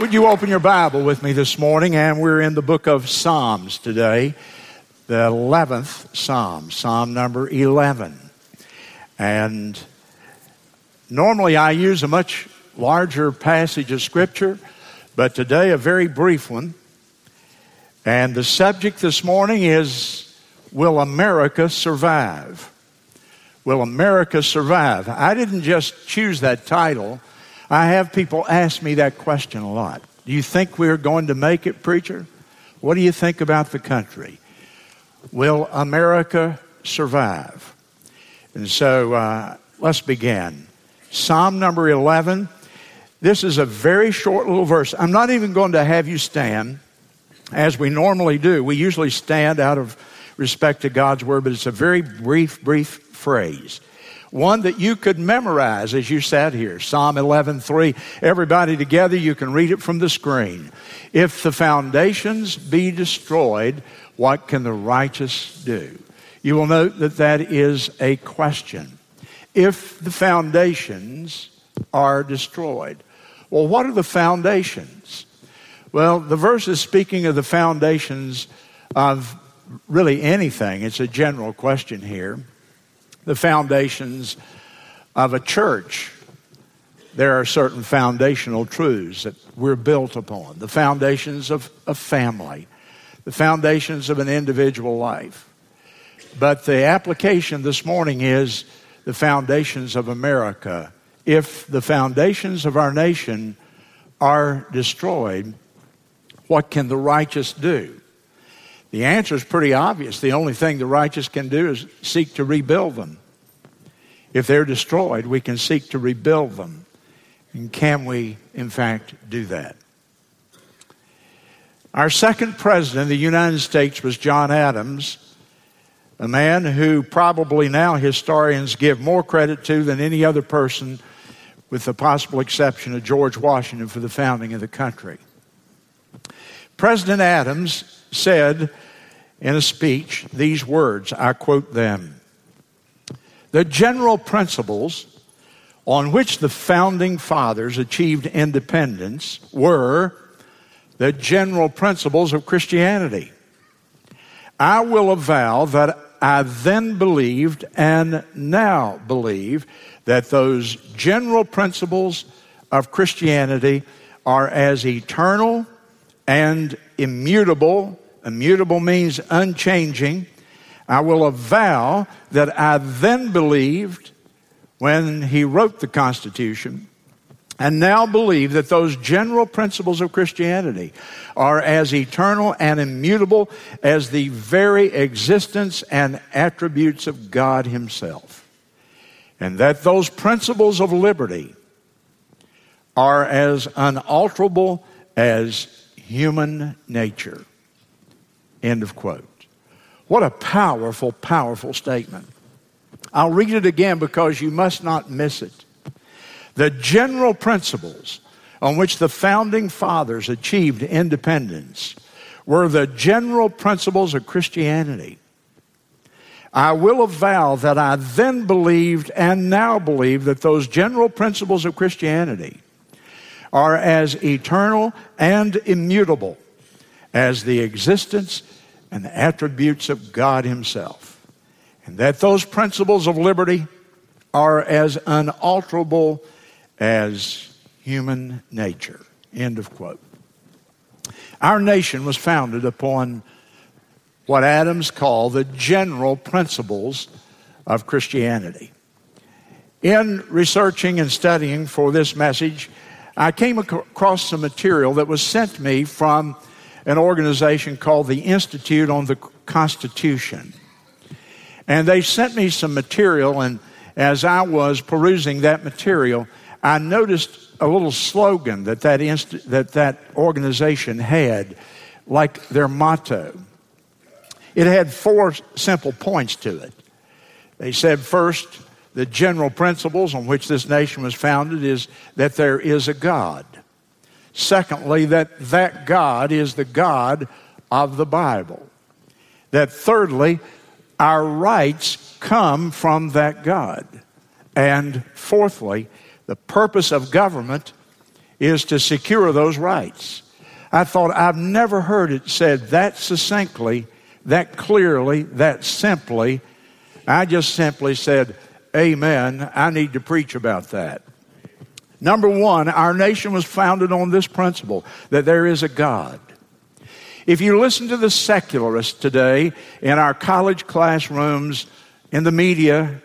Would you open your Bible with me this morning? And we're in the book of Psalms today, the 11th Psalm, Psalm number 11. And normally I use a much larger passage of Scripture, but today a very brief one. And the subject this morning is Will America Survive? Will America Survive? I didn't just choose that title. I have people ask me that question a lot. Do you think we're going to make it, preacher? What do you think about the country? Will America survive? And so uh, let's begin. Psalm number 11. This is a very short little verse. I'm not even going to have you stand as we normally do. We usually stand out of respect to God's word, but it's a very brief, brief phrase one that you could memorize as you sat here. Psalm 11:3. Everybody together, you can read it from the screen. If the foundations be destroyed, what can the righteous do? You will note that that is a question. If the foundations are destroyed, well, what are the foundations? Well, the verse is speaking of the foundations of really anything. It's a general question here the foundations of a church, there are certain foundational truths that we're built upon the foundations of a family, the foundations of an individual life. But the application this morning is the foundations of America. If the foundations of our nation are destroyed, what can the righteous do? The answer is pretty obvious. The only thing the righteous can do is seek to rebuild them. If they're destroyed, we can seek to rebuild them. And can we, in fact, do that? Our second president of the United States was John Adams, a man who probably now historians give more credit to than any other person, with the possible exception of George Washington for the founding of the country. President Adams said in a speech these words, I quote them The general principles on which the founding fathers achieved independence were the general principles of Christianity. I will avow that I then believed and now believe that those general principles of Christianity are as eternal and immutable Immutable means unchanging. I will avow that I then believed when he wrote the Constitution and now believe that those general principles of Christianity are as eternal and immutable as the very existence and attributes of God Himself. And that those principles of liberty are as unalterable as human nature. End of quote. What a powerful, powerful statement. I'll read it again because you must not miss it. The general principles on which the founding fathers achieved independence were the general principles of Christianity. I will avow that I then believed and now believe that those general principles of Christianity are as eternal and immutable as the existence and the attributes of God Himself. And that those principles of liberty are as unalterable as human nature. End of quote. Our nation was founded upon what Adams called the general principles of Christianity. In researching and studying for this message, I came across some material that was sent me from an organization called the Institute on the Constitution. And they sent me some material, and as I was perusing that material, I noticed a little slogan that that, inst- that, that organization had, like their motto. It had four simple points to it. They said, first, the general principles on which this nation was founded is that there is a God. Secondly, that that God is the God of the Bible. That thirdly, our rights come from that God. And fourthly, the purpose of government is to secure those rights. I thought I've never heard it said that succinctly, that clearly, that simply. I just simply said, Amen. I need to preach about that. Number one, our nation was founded on this principle that there is a God. If you listen to the secularists today in our college classrooms, in the media,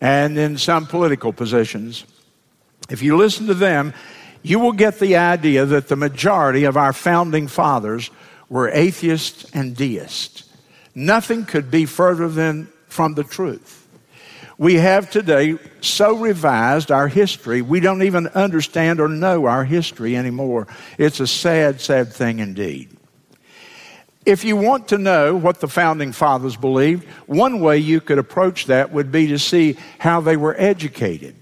and in some political positions, if you listen to them, you will get the idea that the majority of our founding fathers were atheists and deists. Nothing could be further than from the truth. We have today so revised our history, we don't even understand or know our history anymore. It's a sad, sad thing indeed. If you want to know what the founding fathers believed, one way you could approach that would be to see how they were educated.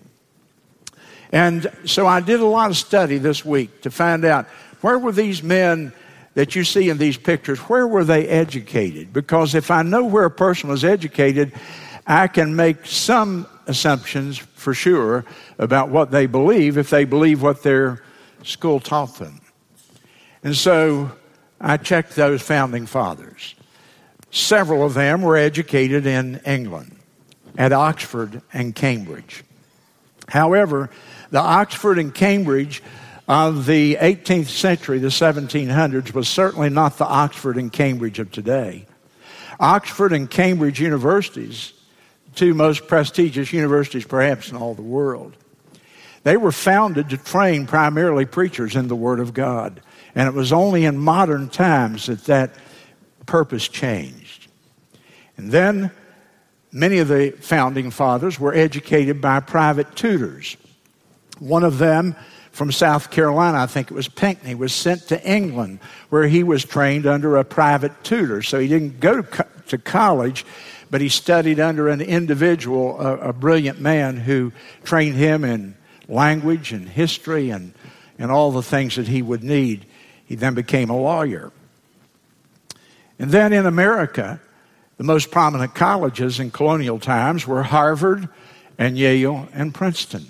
And so I did a lot of study this week to find out where were these men that you see in these pictures, where were they educated? Because if I know where a person was educated, I can make some assumptions for sure about what they believe if they believe what their school taught them. And so I checked those founding fathers. Several of them were educated in England at Oxford and Cambridge. However, the Oxford and Cambridge of the 18th century, the 1700s, was certainly not the Oxford and Cambridge of today. Oxford and Cambridge universities, two most prestigious universities perhaps in all the world, they were founded to train primarily preachers in the Word of God. And it was only in modern times that that purpose changed. And then many of the founding fathers were educated by private tutors. One of them from South Carolina, I think it was Pinckney, was sent to England where he was trained under a private tutor. So he didn't go to college, but he studied under an individual, a, a brilliant man who trained him in language and history and, and all the things that he would need he then became a lawyer. And then in America, the most prominent colleges in colonial times were Harvard and Yale and Princeton.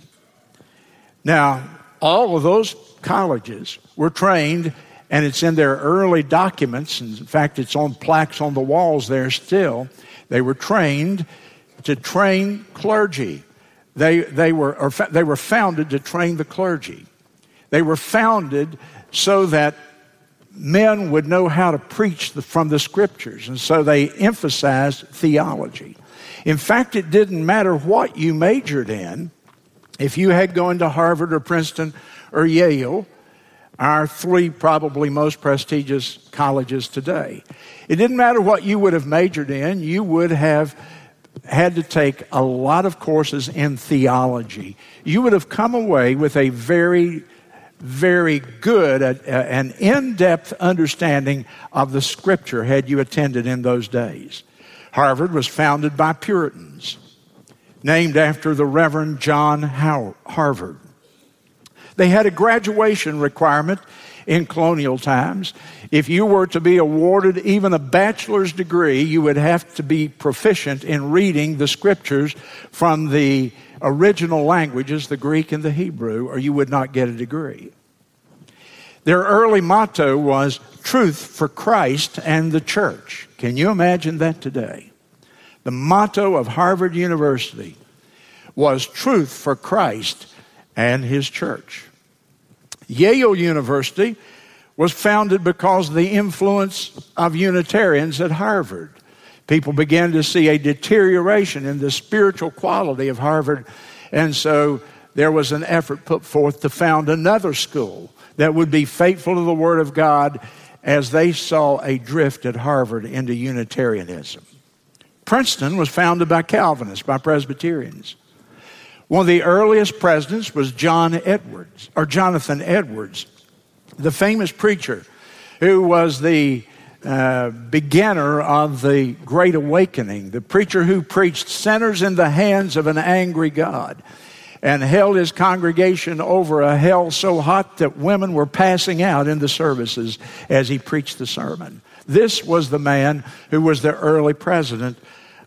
Now, all of those colleges were trained, and it's in their early documents. And in fact, it's on plaques on the walls there still. They were trained to train clergy. They, they, were, they were founded to train the clergy. They were founded so that men would know how to preach the, from the scriptures, and so they emphasized theology. In fact, it didn't matter what you majored in. If you had gone to Harvard or Princeton or Yale, our three probably most prestigious colleges today, it didn't matter what you would have majored in, you would have had to take a lot of courses in theology. You would have come away with a very very good, an in depth understanding of the scripture had you attended in those days. Harvard was founded by Puritans, named after the Reverend John Harvard. They had a graduation requirement in colonial times. If you were to be awarded even a bachelor's degree, you would have to be proficient in reading the scriptures from the original languages, the Greek and the Hebrew, or you would not get a degree. Their early motto was truth for Christ and the church. Can you imagine that today? The motto of Harvard University was truth for Christ and his church. Yale University was founded because of the influence of Unitarians at Harvard. People began to see a deterioration in the spiritual quality of Harvard, and so there was an effort put forth to found another school that would be faithful to the Word of God as they saw a drift at Harvard into Unitarianism. Princeton was founded by Calvinists, by Presbyterians. One of the earliest presidents was John Edwards, or Jonathan Edwards, the famous preacher who was the uh, beginner of the Great Awakening, the preacher who preached sinners in the hands of an angry God and held his congregation over a hell so hot that women were passing out in the services as he preached the sermon. This was the man who was the early president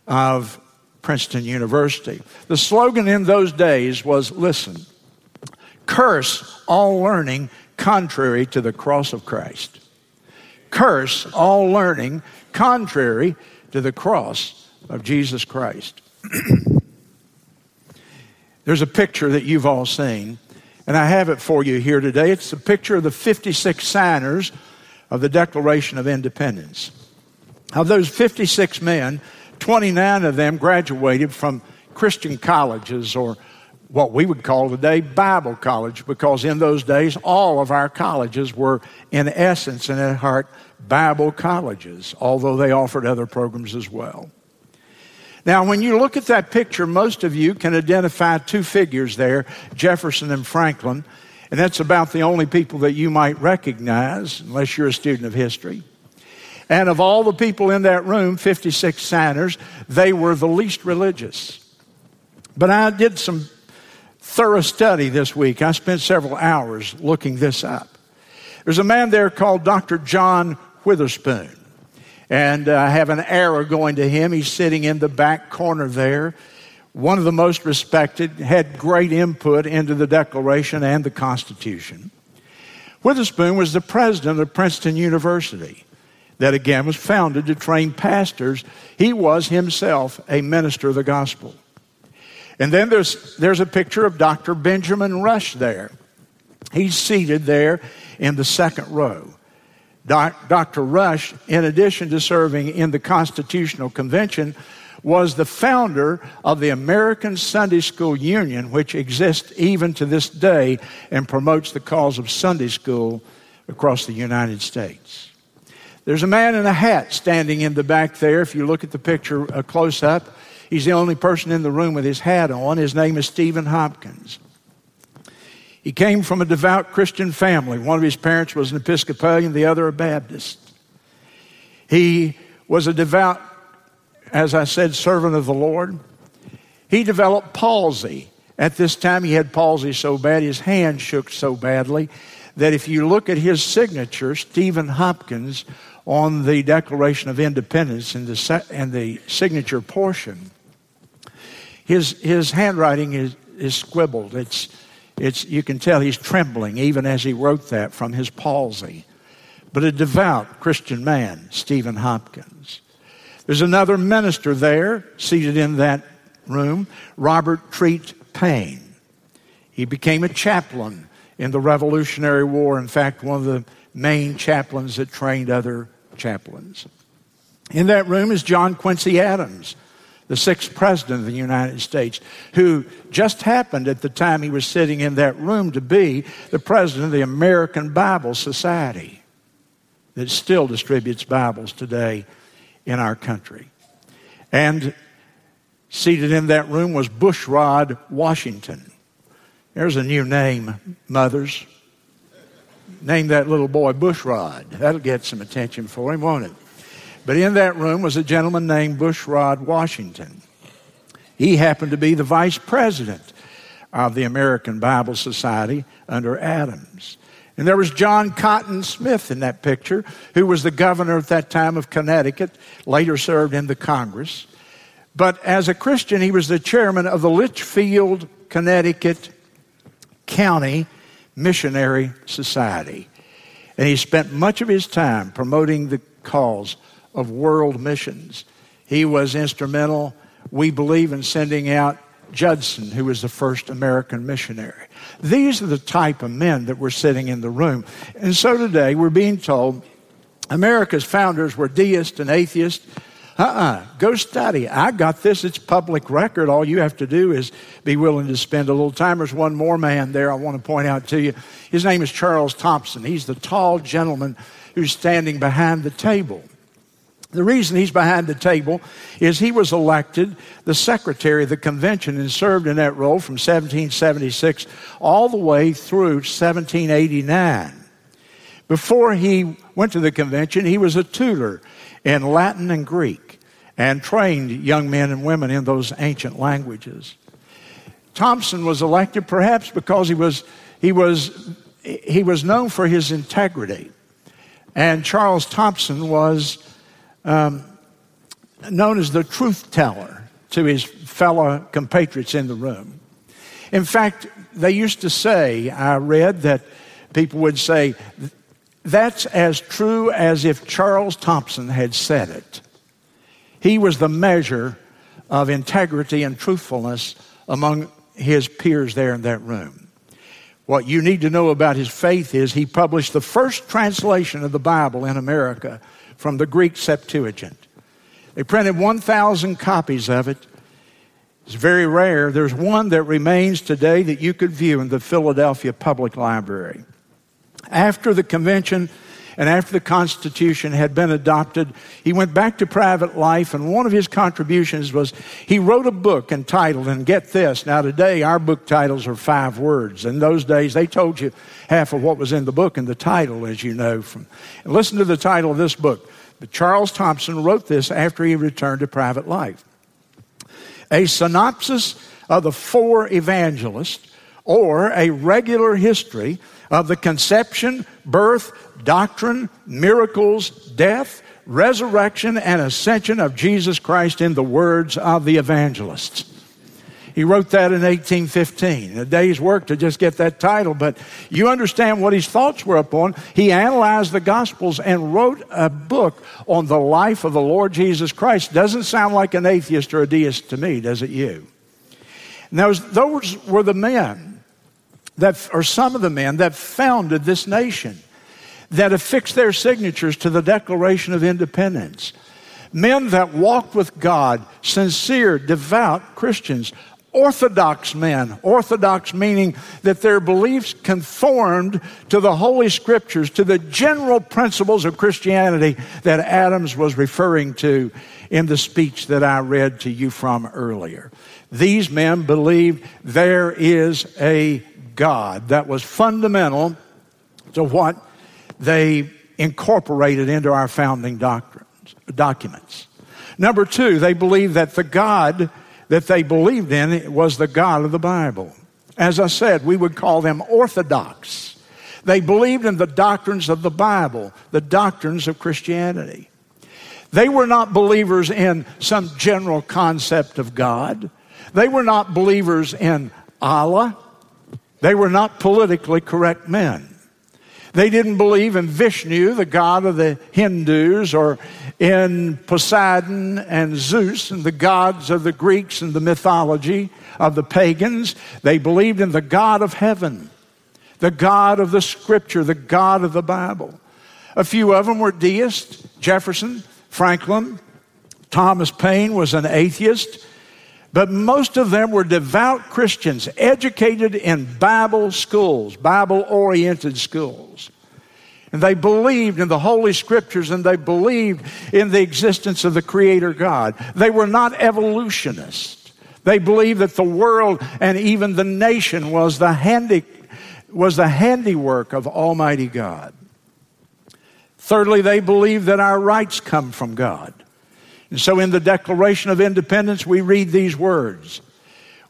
of Princeton University. The slogan in those days was listen, Curse all learning contrary to the cross of Christ. Curse all learning contrary to the cross of Jesus Christ. There's a picture that you've all seen, and I have it for you here today. It's a picture of the 56 signers of the Declaration of Independence. Of those 56 men, 29 of them graduated from Christian colleges or what we would call today Bible college, because in those days all of our colleges were, in essence and at heart, Bible colleges, although they offered other programs as well. Now, when you look at that picture, most of you can identify two figures there Jefferson and Franklin, and that's about the only people that you might recognize, unless you're a student of history. And of all the people in that room, 56 signers, they were the least religious. But I did some thorough study this week. I spent several hours looking this up. There's a man there called Dr. John Witherspoon. And uh, I have an arrow going to him. He's sitting in the back corner there. One of the most respected, had great input into the Declaration and the Constitution. Witherspoon was the president of Princeton University, that again was founded to train pastors. He was himself a minister of the gospel. And then there's, there's a picture of Dr. Benjamin Rush there. He's seated there in the second row. Doc, Dr. Rush, in addition to serving in the Constitutional Convention, was the founder of the American Sunday School Union, which exists even to this day and promotes the cause of Sunday school across the United States. There's a man in a hat standing in the back there. If you look at the picture uh, close up, he's the only person in the room with his hat on. His name is Stephen Hopkins. He came from a devout Christian family. One of his parents was an Episcopalian, the other a Baptist. He was a devout, as I said, servant of the Lord. He developed palsy. At this time, he had palsy so bad, his hand shook so badly that if you look at his signature, Stephen Hopkins, on the Declaration of Independence and the, in the signature portion, his, his handwriting is, is scribbled. It's, it's, you can tell he's trembling even as he wrote that from his palsy. But a devout Christian man, Stephen Hopkins. There's another minister there seated in that room, Robert Treat Paine. He became a chaplain in the Revolutionary War. In fact, one of the main chaplains that trained other chaplains. In that room is John Quincy Adams, the sixth president of the United States, who just happened at the time he was sitting in that room to be the president of the American Bible Society that still distributes Bibles today in our country. And seated in that room was Bushrod Washington. There's a new name, mothers. Name that little boy Bushrod. That'll get some attention for him, won't it? But in that room was a gentleman named Bushrod Washington. He happened to be the vice president of the American Bible Society under Adams. And there was John Cotton Smith in that picture, who was the governor at that time of Connecticut, later served in the Congress. But as a Christian, he was the chairman of the Litchfield, Connecticut County Missionary Society. And he spent much of his time promoting the cause of world missions. He was instrumental, we believe, in sending out Judson, who was the first American missionary. These are the type of men that were sitting in the room. And so today we're being told America's founders were deists and atheists. Uh uh-uh. uh Go study. I got this. It's public record. All you have to do is be willing to spend a little time. There's one more man there I want to point out to you. His name is Charles Thomson. He's the tall gentleman who's standing behind the table. The reason he's behind the table is he was elected the secretary of the convention and served in that role from 1776 all the way through 1789. Before he went to the convention, he was a tutor in Latin and Greek and trained young men and women in those ancient languages. Thomson was elected perhaps because he was, he was, he was known for his integrity. And Charles Thomson was um, known as the truth teller to his fellow compatriots in the room. In fact, they used to say, I read that people would say, that's as true as if Charles Thomson had said it. He was the measure of integrity and truthfulness among his peers there in that room. What you need to know about his faith is he published the first translation of the Bible in America from the Greek Septuagint. They printed 1,000 copies of it. It's very rare. There's one that remains today that you could view in the Philadelphia Public Library. After the convention and after the Constitution had been adopted, he went back to private life, and one of his contributions was he wrote a book entitled, and get this, now today our book titles are five words. In those days, they told you half of what was in the book in the title, as you know. From, and listen to the title of this book. But Charles Thomson wrote this after he returned to private life. A synopsis of the four evangelists, or a regular history of the conception, birth, doctrine, miracles, death, resurrection, and ascension of Jesus Christ in the words of the evangelists. He wrote that in 1815. A day's work to just get that title, but you understand what his thoughts were upon. He analyzed the Gospels and wrote a book on the life of the Lord Jesus Christ. Doesn't sound like an atheist or a deist to me, does it you? Now, those were the men that, or some of the men that founded this nation, that affixed their signatures to the Declaration of Independence. Men that walked with God, sincere, devout Christians, orthodox men. Orthodox meaning that their beliefs conformed to the Holy Scriptures, to the general principles of Christianity that Adams was referring to in the speech that I read to you from earlier. These men believed there is a God that was fundamental to what they incorporated into our founding doctrines, documents. Number two, they believed that the God that they believed in was the God of the Bible. As I said, we would call them orthodox. They believed in the doctrines of the Bible, the doctrines of Christianity. They were not believers in some general concept of God. They were not believers in Allah. They were not politically correct men. They didn't believe in Vishnu, the god of the Hindus, or in Poseidon and Zeus and the gods of the Greeks and the mythology of the pagans. They believed in the God of heaven, the God of the scripture, the God of the Bible. A few of them were deists Jefferson, Franklin, Thomas Paine was an atheist. But most of them were devout Christians, educated in Bible schools, Bible oriented schools. And they believed in the Holy Scriptures and they believed in the existence of the Creator God. They were not evolutionists. They believed that the world and even the nation was the, handy, was the handiwork of Almighty God. Thirdly, they believed that our rights come from God. And so in the Declaration of Independence, we read these words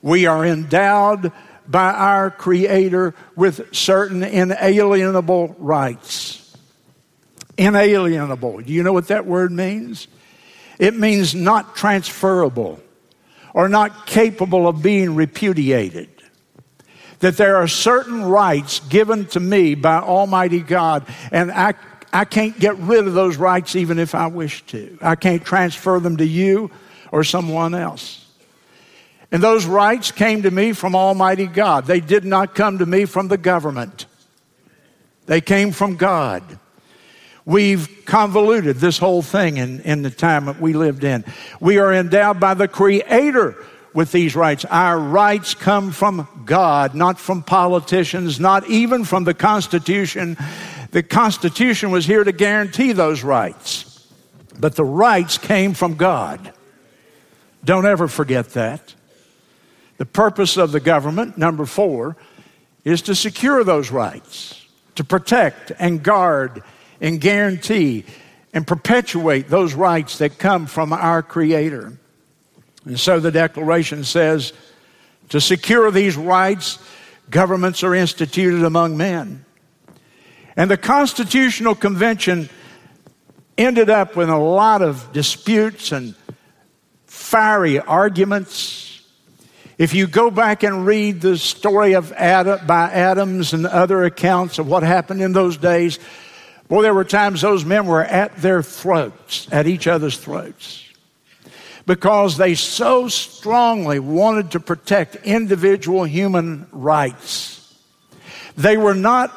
We are endowed by our Creator with certain inalienable rights. Inalienable. Do you know what that word means? It means not transferable or not capable of being repudiated. That there are certain rights given to me by Almighty God, and I I can't get rid of those rights even if I wish to. I can't transfer them to you or someone else. And those rights came to me from Almighty God. They did not come to me from the government, they came from God. We've convoluted this whole thing in, in the time that we lived in. We are endowed by the Creator with these rights. Our rights come from God, not from politicians, not even from the Constitution the Constitution was here to guarantee those rights, but the rights came from God. Don't ever forget that. The purpose of the government, number four, is to secure those rights, to protect and guard and guarantee and perpetuate those rights that come from our Creator. And so the Declaration says to secure these rights, governments are instituted among men. And the Constitutional Convention ended up with a lot of disputes and fiery arguments. If you go back and read the story of Adam, by Adams and other accounts of what happened in those days, boy, there were times those men were at their throats, at each other's throats because they so strongly wanted to protect individual human rights. They were not,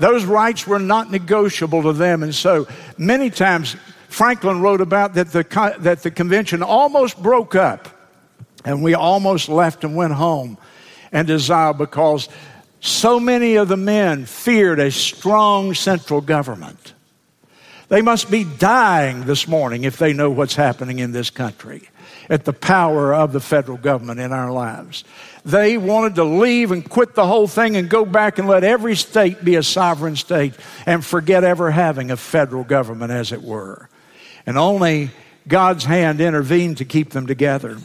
those rights were not negotiable to them. And so many times Franklin wrote about that the, that the convention almost broke up and we almost left and went home and dissolved because so many of the men feared a strong central government. They must be dying this morning if they know what's happening in this country at the power of the federal government in our lives. They wanted to leave and quit the whole thing and go back and let every state be a sovereign state and forget ever having a federal government, as it were. And only God's hand intervened to keep them together.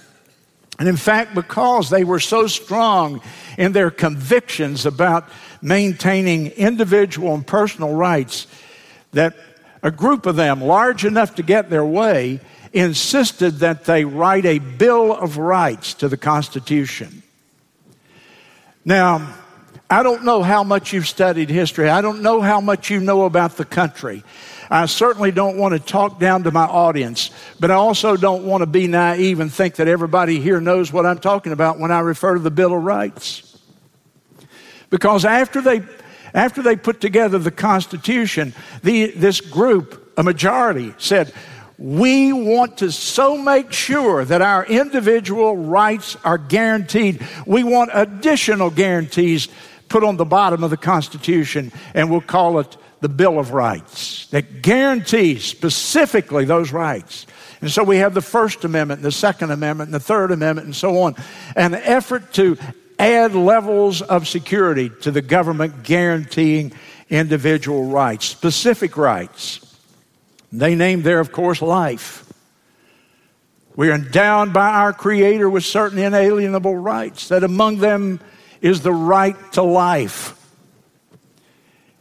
And in fact, because they were so strong in their convictions about maintaining individual and personal rights, that a group of them, large enough to get their way, insisted that they write a Bill of Rights to the Constitution. Now, I don't know how much you've studied history. I don't know how much you know about the country. I certainly don't want to talk down to my audience, but I also don't want to be naive and think that everybody here knows what I'm talking about when I refer to the Bill of Rights. Because after they after they put together the Constitution, the, this group, a majority, said, we want to so make sure that our individual rights are guaranteed. We want additional guarantees put on the bottom of the Constitution, and we'll call it the Bill of Rights that guarantees specifically those rights. And so we have the First Amendment, the Second Amendment, and the Third Amendment, and so on. An effort to add levels of security to the government guaranteeing individual rights, specific rights. They named there, of course, life. We are endowed by our Creator with certain inalienable rights, that among them is the right to life.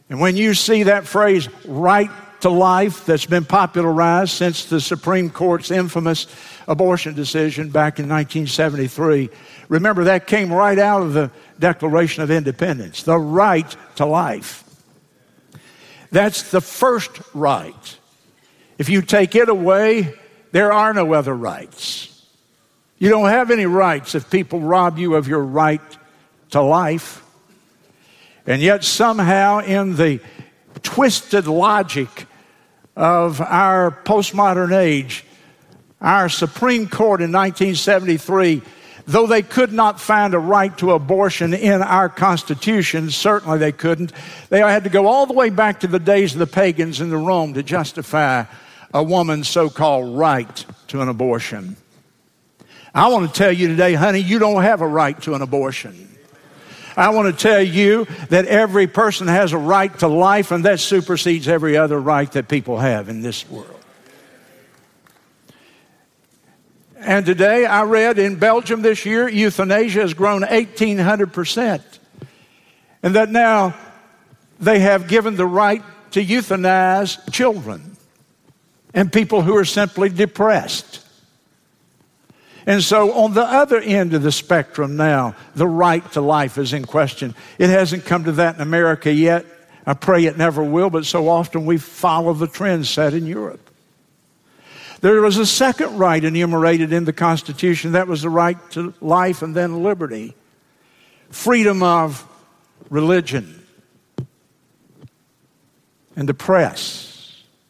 And when you see that phrase, right to life, that's been popularized since the Supreme Court's infamous abortion decision back in 1973, Remember, that came right out of the Declaration of Independence the right to life. That's the first right. If you take it away, there are no other rights. You don't have any rights if people rob you of your right to life. And yet, somehow, in the twisted logic of our postmodern age, our Supreme Court in 1973 Though they could not find a right to abortion in our Constitution, certainly they couldn't, they had to go all the way back to the days of the pagans in the Rome to justify a woman's so called right to an abortion. I want to tell you today, honey, you don't have a right to an abortion. I want to tell you that every person has a right to life, and that supersedes every other right that people have in this world. And today I read in Belgium this year, euthanasia has grown 1,800%. And that now they have given the right to euthanize children and people who are simply depressed. And so, on the other end of the spectrum now, the right to life is in question. It hasn't come to that in America yet. I pray it never will, but so often we follow the trend set in Europe. There was a second right enumerated in the Constitution that was the right to life and then liberty, freedom of religion and the press,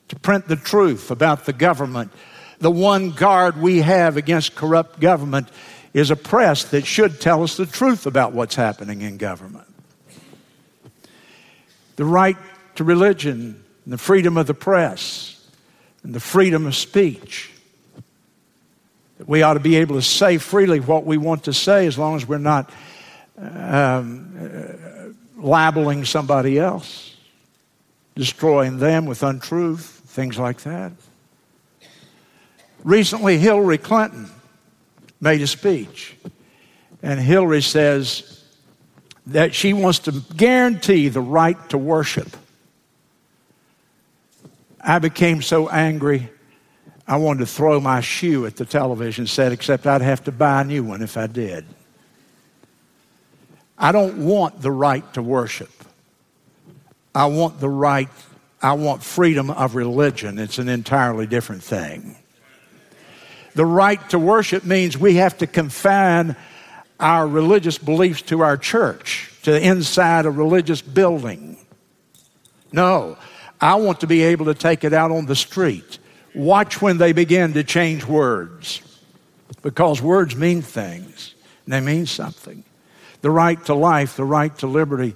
to print the truth about the government. The one guard we have against corrupt government is a press that should tell us the truth about what's happening in government. The right to religion and the freedom of the press and the freedom of speech. That we ought to be able to say freely what we want to say as long as we're not um, uh, labeling somebody else, destroying them with untruth, things like that. Recently, Hillary Clinton made a speech, and Hillary says that she wants to guarantee the right to worship I became so angry, I wanted to throw my shoe at the television set, except I'd have to buy a new one if I did. I don't want the right to worship. I want the right, I want freedom of religion. It's an entirely different thing. The right to worship means we have to confine our religious beliefs to our church, to the inside a religious building. No, I want to be able to take it out on the street. Watch when they begin to change words because words mean things and they mean something. The right to life, the right to liberty,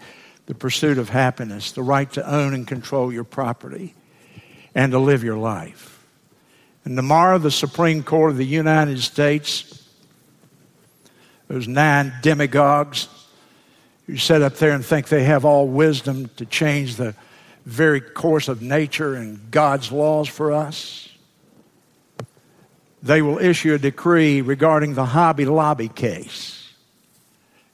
the pursuit of happiness, the right to own and control your property, and to live your life. And tomorrow, the Supreme Court of the United States, those nine demagogues who sit up there and think they have all wisdom to change the very course of nature and God's laws for us, they will issue a decree regarding the Hobby Lobby case.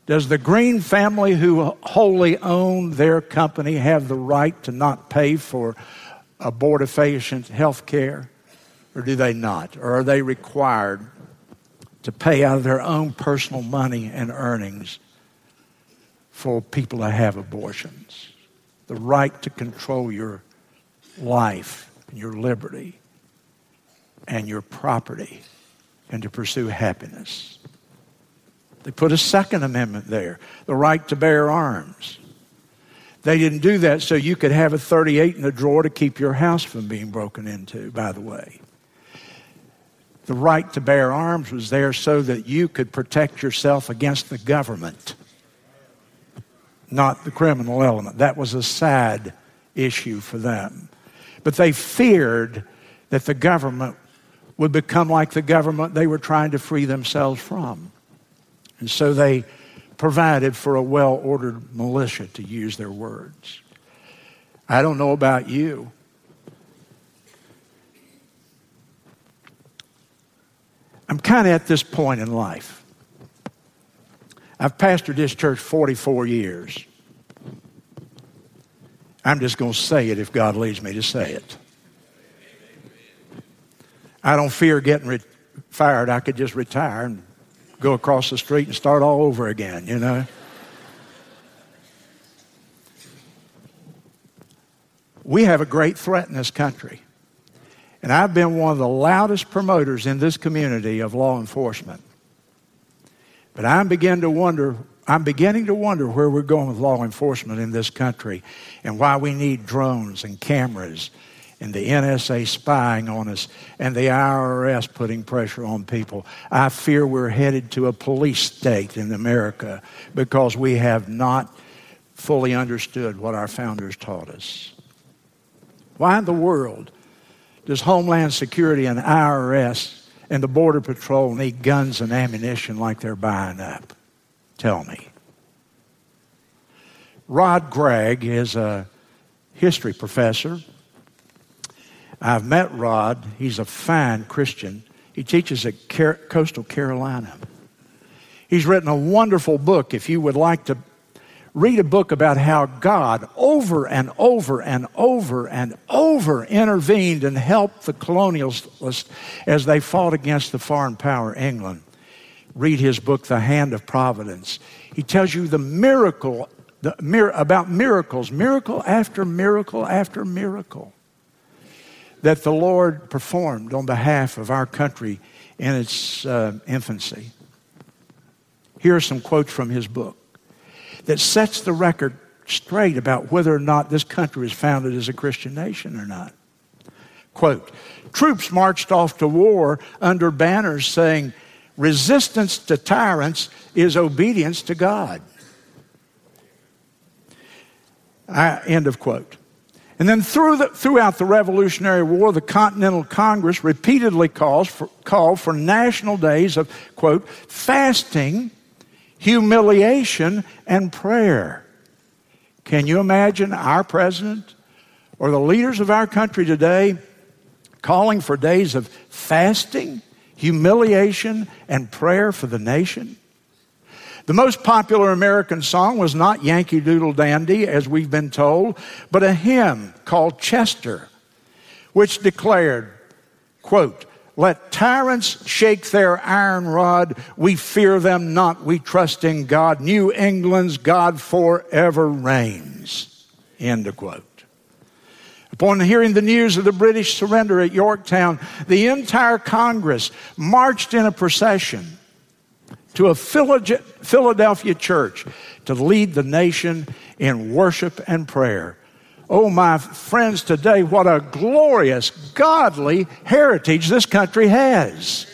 Does the Green family who wholly own their company have the right to not pay for abortifacient health care? Or do they not? Or are they required to pay out of their own personal money and earnings for people to have abortions? The right to control your life, your liberty, and your property, and to pursue happiness. They put a Second Amendment there the right to bear arms. They didn't do that so you could have a 38 in the drawer to keep your house from being broken into, by the way. The right to bear arms was there so that you could protect yourself against the government, not the criminal element. That was a sad issue for them. But they feared that the government would become like the government they were trying to free themselves from. And so they provided for a well ordered militia, to use their words. I don't know about you. I'm kind of at this point in life. I've pastored this church 44 years. I'm just going to say it if God leads me to say it. I don't fear getting re- fired. I could just retire and go across the street and start all over again, you know? We have a great threat in this country. And I've been one of the loudest promoters in this community of law enforcement. But I'm beginning to wonder, I'm beginning to wonder where we're going with law enforcement in this country and why we need drones and cameras and the NSA spying on us and the IRS putting pressure on people. I fear we're headed to a police state in America because we have not fully understood what our founders taught us. Why in the world does Homeland Security and IRS and the Border Patrol need guns and ammunition like they're buying up? Tell me. Rod Gragg is a history professor I've met Rod. He's a fine Christian. He teaches at Car- Coastal Carolina. He's written a wonderful book. If you would like to read a book about how God over and over and over and over intervened and helped the colonialists as they fought against the foreign power England. Read his book, The Hand of Providence. He tells you the miracle the, about miracles, miracle after miracle after miracle that the Lord performed on behalf of our country in its uh, infancy. Here are some quotes from his book that sets the record straight about whether or not this country was founded as a Christian nation or not. Quote Troops marched off to war under banners saying, Resistance to tyrants is obedience to God. I, end of quote. And then through the, throughout the Revolutionary War, the Continental Congress repeatedly calls for, called for national days of, quote, fasting, humiliation, and prayer. Can you imagine our president or the leaders of our country today calling for days of fasting, humiliation, and prayer for the nation? The most popular American song was not Yankee Doodle Dandy, as we've been told, but a hymn called Chester, which declared, quote, Let tyrants shake their iron rod. We fear them not. We trust in God. New England's God forever reigns. End of quote. Upon hearing the news of the British surrender at Yorktown, the entire Congress marched in a procession to a Philadelphia church to lead the nation in worship and prayer. Oh, my friends, today, what a glorious, godly heritage this country has.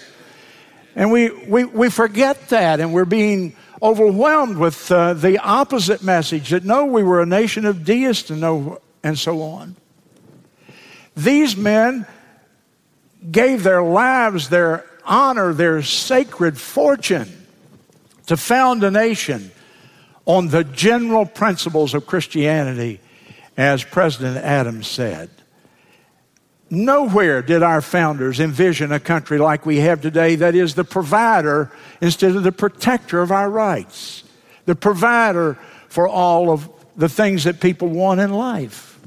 And we, we, we forget that, and we're being overwhelmed with uh, the opposite message that no, we were a nation of deists and, no, and so on. These men gave their lives, their honor, their sacred fortune to found a nation on the general principles of Christianity, as President Adams said. Nowhere did our founders envision a country like we have today that is the provider instead of the protector of our rights, the provider for all of the things that people want in life.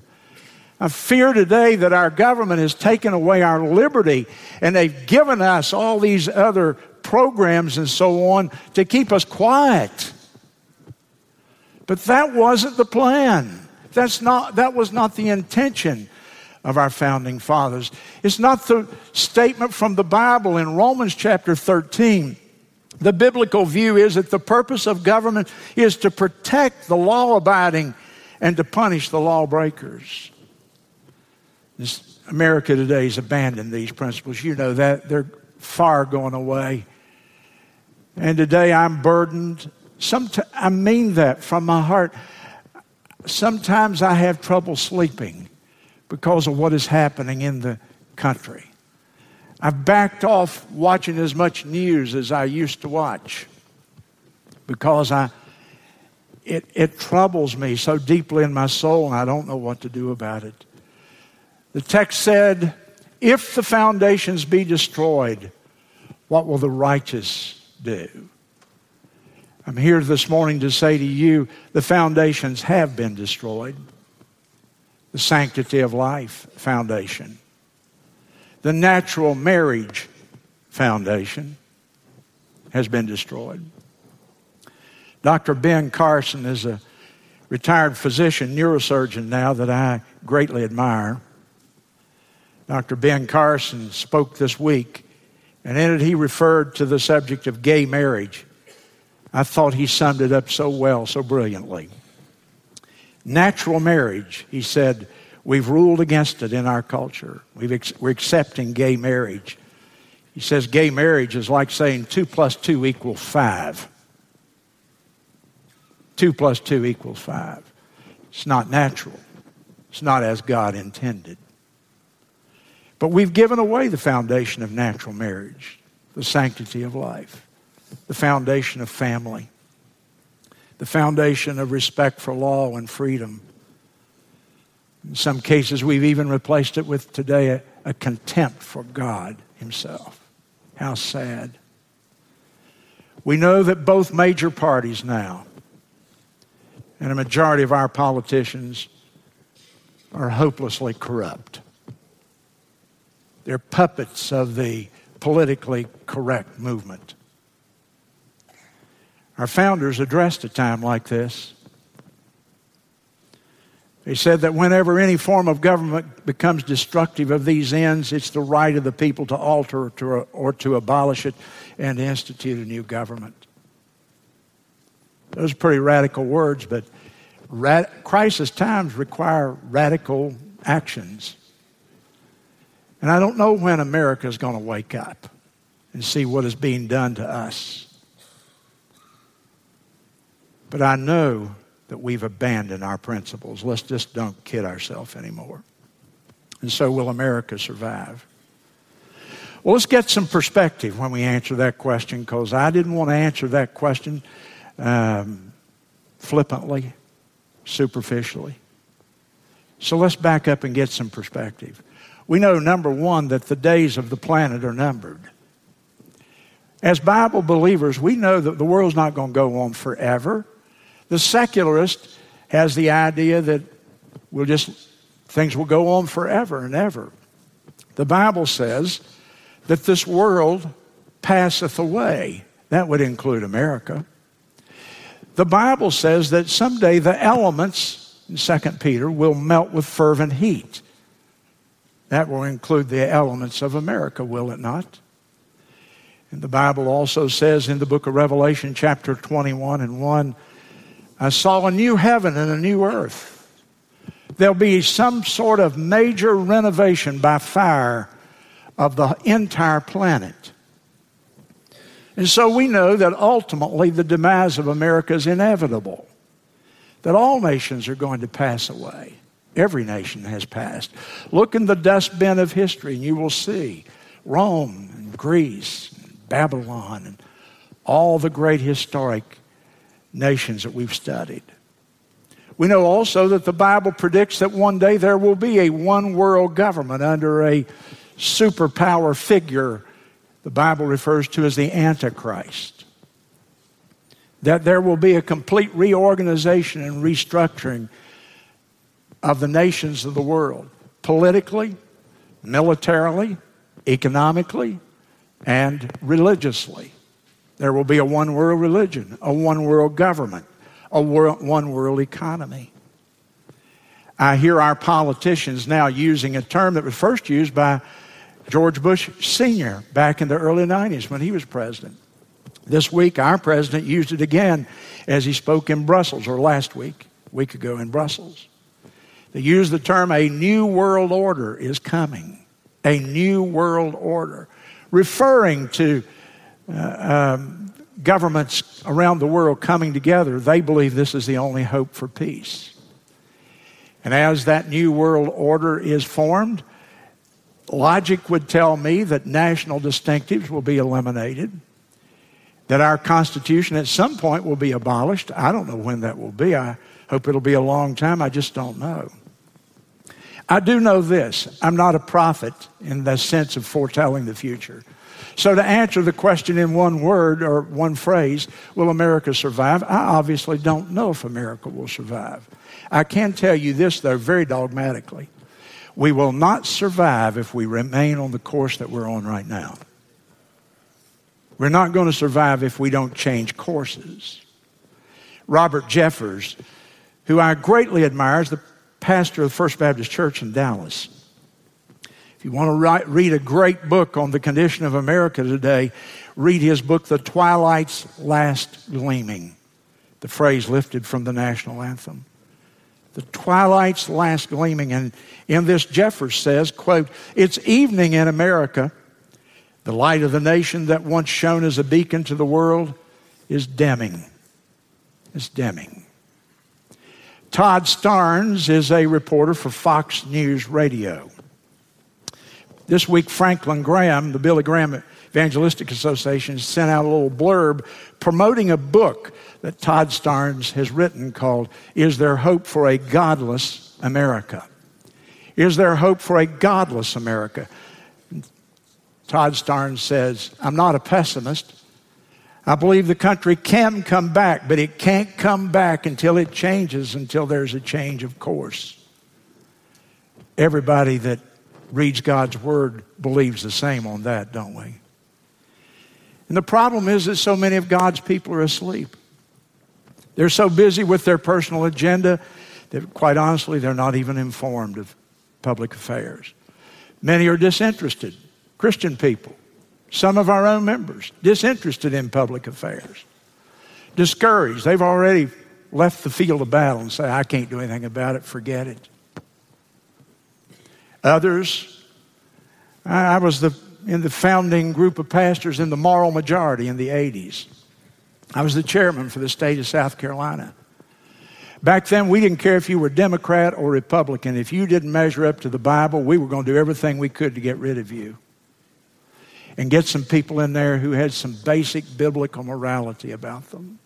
I fear today that our government has taken away our liberty and they've given us all these other programs and so on to keep us quiet. But that wasn't the plan. That's not, that was not the intention of our founding fathers. It's not the statement from the Bible in Romans chapter 13. The biblical view is that the purpose of government is to protect the law abiding and to punish the lawbreakers. This, America today has abandoned these principles. You know that. They're far going away. And today I'm burdened. I mean that from my heart. Sometimes I have trouble sleeping because of what is happening in the country. I've backed off watching as much news as I used to watch because I, it, it troubles me so deeply in my soul and I don't know what to do about it. The text said, If the foundations be destroyed, what will the righteous do? I'm here this morning to say to you the foundations have been destroyed. The sanctity of life foundation, the natural marriage foundation has been destroyed. Dr. Ben Carson is a retired physician, neurosurgeon now that I greatly admire. Dr. Ben Carson spoke this week, and in it he referred to the subject of gay marriage. I thought he summed it up so well, so brilliantly. Natural marriage, he said, we've ruled against it in our culture. we are accepting gay marriage. He says gay marriage is like saying two plus two equals five. Two plus two equals five. It's not natural, it's not as God intended. But we've given away the foundation of natural marriage, the sanctity of life, the foundation of family, the foundation of respect for law and freedom. In some cases, we've even replaced it with today a, a contempt for God Himself. How sad. We know that both major parties now and a majority of our politicians are hopelessly corrupt. They're puppets of the politically correct movement. Our founders addressed a time like this. They said that whenever any form of government becomes destructive of these ends, it's the right of the people to alter or to, or to abolish it and institute a new government. Those are pretty radical words, but crisis times require radical actions. And I don't know when America is going to wake up and see what is being done to us. But I know that we've abandoned our principles. Let's just don't kid ourselves anymore. And so will America survive? Well, let's get some perspective when we answer that question because I didn't want to answer that question um, flippantly, superficially. So let's back up and get some perspective. We know, number one, that the days of the planet are numbered. As Bible believers, we know that the world's not going to go on forever. The secularist has the idea that we'll just, things will go on forever and ever. The Bible says that this world passeth away. That would include America. The Bible says that someday the elements in 2 Peter will melt with fervent heat. That will include the elements of America, will it not? And the Bible also says in the book of Revelation, chapter 21 and 1, I saw a new heaven and a new earth. There'll be some sort of major renovation by fire of the entire planet. And so we know that ultimately the demise of America is inevitable, that all nations are going to pass away. Every nation has passed. Look in the dustbin of history and you will see Rome and Greece, and Babylon, and all the great historic nations that we've studied. We know also that the Bible predicts that one day there will be a one world government under a superpower figure the Bible refers to as the Antichrist. That there will be a complete reorganization and restructuring of the nations of the world, politically, militarily, economically, and religiously. There will be a one world religion, a one world government, a one world economy. I hear our politicians now using a term that was first used by George Bush Sr. back in the early 90s when he was president. This week, our president used it again as he spoke in Brussels, or last week, week ago in Brussels. They used the term a new world order is coming. A new world order, referring to uh, um, governments around the world coming together. They believe this is the only hope for peace. And as that new world order is formed, Logic would tell me that national distinctives will be eliminated, that our Constitution at some point will be abolished. I don't know when that will be. I hope it'll be a long time. I just don't know. I do know this I'm not a prophet in the sense of foretelling the future. So, to answer the question in one word or one phrase, will America survive? I obviously don't know if America will survive. I can tell you this, though, very dogmatically. We will not survive if we remain on the course that we're on right now. We're not going to survive if we don't change courses. Robert Jeffress, who I greatly admire, is the pastor of the First Baptist Church in Dallas. If you want to write, read a great book on the condition of America today, read his book, The Twilight's Last Gleaming, the phrase lifted from the national anthem the twilight's last gleaming. And in this, Jeffress says, quote, It's evening in America. The light of the nation that once shone as a beacon to the world is dimming. It's dimming. Todd Starnes is a reporter for Fox News Radio. This week, Franklin Graham, the Billy Graham Evangelistic Association, sent out a little blurb promoting a book that Todd Starnes has written called Is There Hope for a Godless America? Is there hope for a godless America? Todd Starnes says, I'm not a pessimist. I believe the country can come back, but it can't come back until it changes, until there's a change of course. Everybody that reads God's word believes the same on that, don't we? And the problem is that so many of God's people are asleep. They're so busy with their personal agenda that, quite honestly, they're not even informed of public affairs. Many are disinterested, Christian people, some of our own members, disinterested in public affairs, discouraged. They've already left the field of battle and say, I can't do anything about it, forget it. Others, I was the, in the founding group of pastors in the moral majority in the 80s. I was the chairman for the state of South Carolina. Back then, we didn't care if you were Democrat or Republican. If you didn't measure up to the Bible, we were going to do everything we could to get rid of you and get some people in there who had some basic biblical morality about them.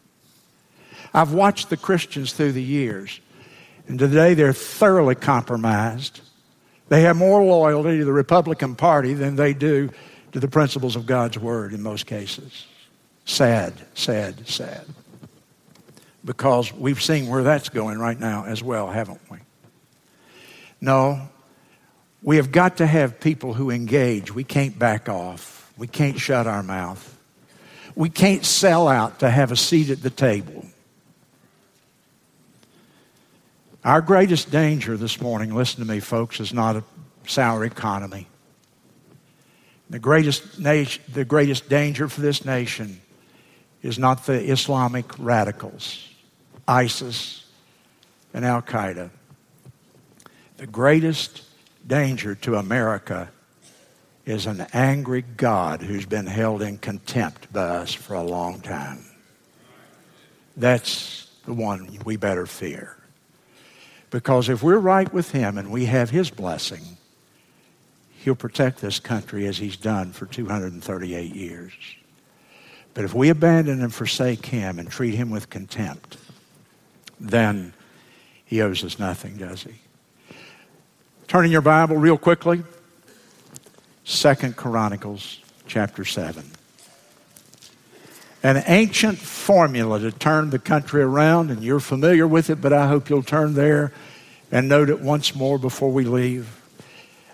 I've watched the Christians through the years, and today they're thoroughly compromised. They have more loyalty to the Republican Party than they do to the principles of God's Word in most cases. Sad, sad, sad. Because we've seen where that's going right now as well, haven't we? No, We have got to have people who engage. We can't back off. We can't shut our mouth. We can't sell out to have a seat at the table. Our greatest danger this morning, listen to me, folks, is not a sour economy. The greatest, nation, the greatest danger for this nation is not the Islamic radicals, ISIS and Al Qaeda. The greatest danger to America is an angry God who's been held in contempt by us for a long time. That's the one we better fear. Because if we're right with Him and we have His blessing, He'll protect this country as He's done for 238 years. But if we abandon and forsake Him and treat Him with contempt, then He owes us nothing, does He? Turning your Bible real quickly. Second Chronicles chapter 7. An ancient formula to turn the country around, and you're familiar with it, but I hope you'll turn there and note it once more before we leave.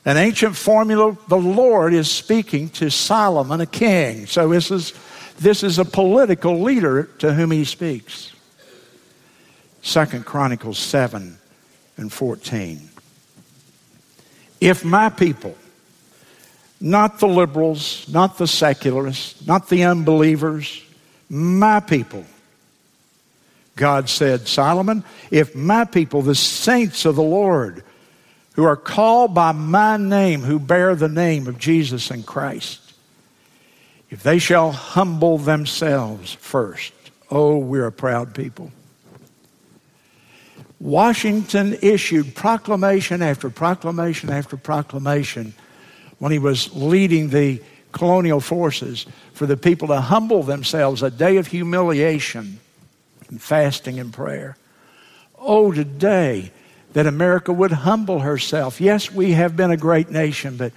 An ancient formula, the Lord is speaking to Solomon, a king. So this is, this is a political leader to whom he speaks. Second Chronicles 7 and 14. If my people, not the liberals, not the secularists, not the unbelievers, my people, God said, Solomon, if my people, the saints of the Lord, who are called by my name, who bear the name of Jesus and Christ, if they shall humble themselves first, oh, we're a proud people. Washington issued proclamation after proclamation after proclamation when he was leading the colonial forces for the people to humble themselves, a day of humiliation and fasting and prayer. Oh, today, that America would humble herself. Yes, we have been a great nation, but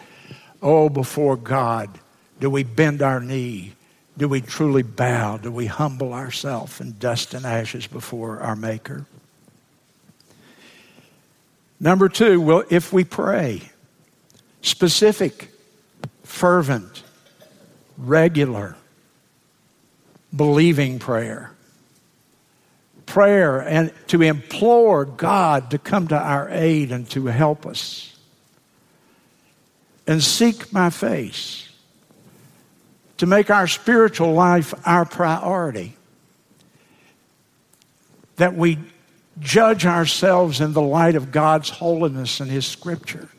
oh, before God, do we bend our knee? Do we truly bow? Do we humble ourselves in dust and ashes before our Maker? Number two, well, if we pray, specific, fervent, regular, believing prayer, prayer and to implore God to come to our aid and to help us. And seek my face. To make our spiritual life our priority. That we judge ourselves in the light of God's holiness and His Scripture.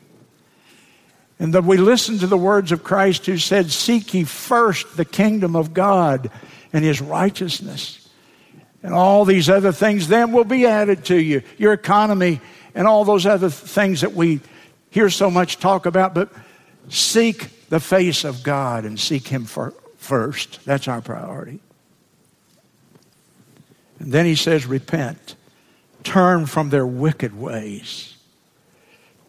And that we listen to the words of Christ who said, Seek ye first the kingdom of God and His righteousness and all these other things then will be added to you. Your economy and all those other things that we hear so much talk about, but seek the face of God and seek Him for, first. That's our priority. And then He says, Repent, turn from their wicked ways.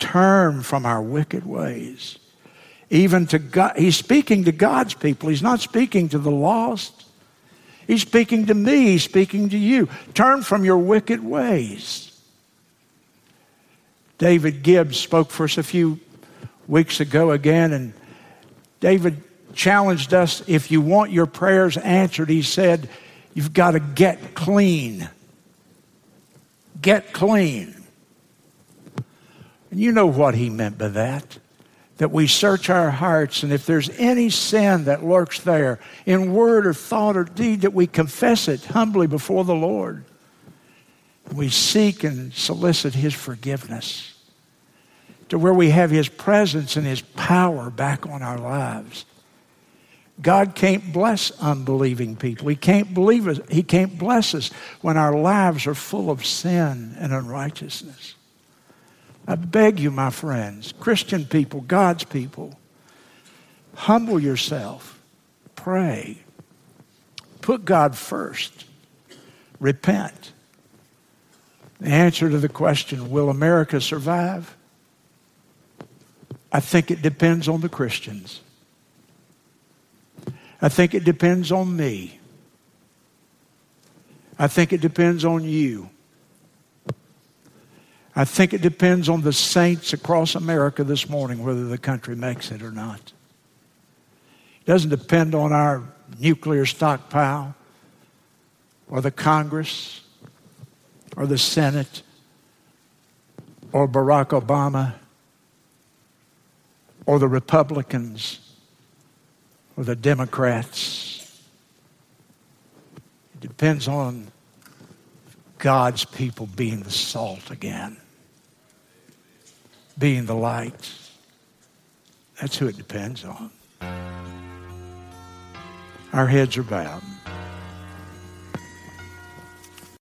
Turn from our wicked ways. Even to God, He's speaking to God's people, He's not speaking to the lost. He's speaking to me, He's speaking to you. Turn from your wicked ways. David Gibbs spoke for us a few weeks ago again, and David challenged us if you want your prayers answered, he said, you've got to get clean. Get clean. And you know what he meant by that that we search our hearts, and if there's any sin that lurks there, in word or thought or deed, that we confess it humbly before the Lord. We seek and solicit His forgiveness to where we have His presence and His power back on our lives. God can't bless unbelieving people. He can't believe us. He can't bless us when our lives are full of sin and unrighteousness. I beg you, my friends, Christian people, God's people, humble yourself, pray, put God first, repent. The answer to the question, will America survive? I think it depends on the Christians. I think it depends on me. I think it depends on you. I think it depends on the saints across America this morning whether the country makes it or not. It doesn't depend on our nuclear stockpile or the Congress or the Senate or Barack Obama or the Republicans or the Democrats. It depends on God's people being the salt again, being the light. That's who it depends on. Our heads are bowed.